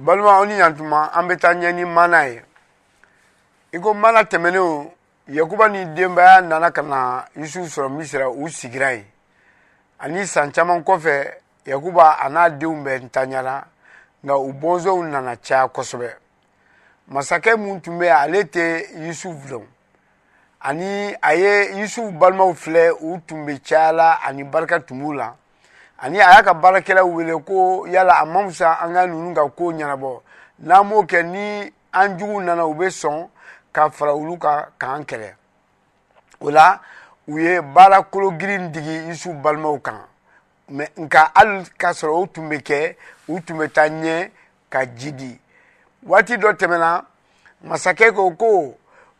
balima aw ni yantuma an bɛ taa ɲɛ ni mana ye i ko mana tɛmɛnenw yakuba ni denbaya nana ka na yusufu sɔrɔ misira u sigira yen ani san caman kɔfɛ yakuba a n'a denw bɛ ntanyala nka u bɔnsɔnw nana caya kosɛbɛ masakɛ mun tun bɛ ale tɛ yusuf dɔn ani a ye yusuf balimaw filɛ u tun bɛ caya la ani barika tun b'u la ani a y'a ka baarakɛlaw wele ko yala a man fisa an ka ninnu ka ko ɲɛnabɔ n'an m'o kɛ ni an jugu nana u bɛ sɔn ka fara olu kan k'an kɛlɛ o la u ye baara kolo girin digi yusuf balimaw kan mɛ nka hali k'a sɔrɔ u tun bɛ kɛ u tun bɛ taa ɲɛ ka ji di waati dɔ tɛmɛna masakɛ ko ko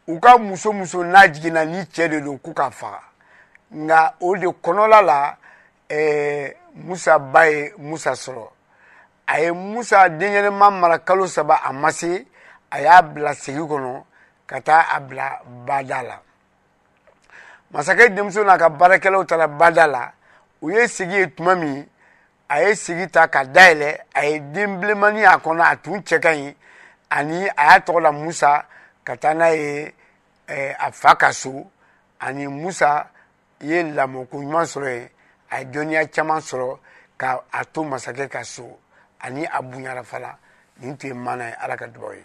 u ka muso muso n'a jiginna ni cɛ de don k'u ka faga nka o de kɔnɔla la ɛɛ musa ba ye musa sɔrɔ a ye musa denkɛnɛma mara kalo saba a ma se a y'a bila segi kɔnɔ ka taa a bila bada la masakɛ denmuso n'a ka baarakɛlaw taara bada la u ye sigi ye tuma min a ye sigi ta ka dayɛlɛ a ye den bilenmani a kɔnɔ a tun cɛ ka ɲi ani a y'a tɔgɔ la musa ka taa n'a ye eh, a fa ka so ani musa ye lamɔko ɲuman sɔrɔ yen a ye dɔnniya caman sɔrɔ ka a to masakɛ ka so ani a bonyara fana nin tun ye mana ye ala ka dubaw ye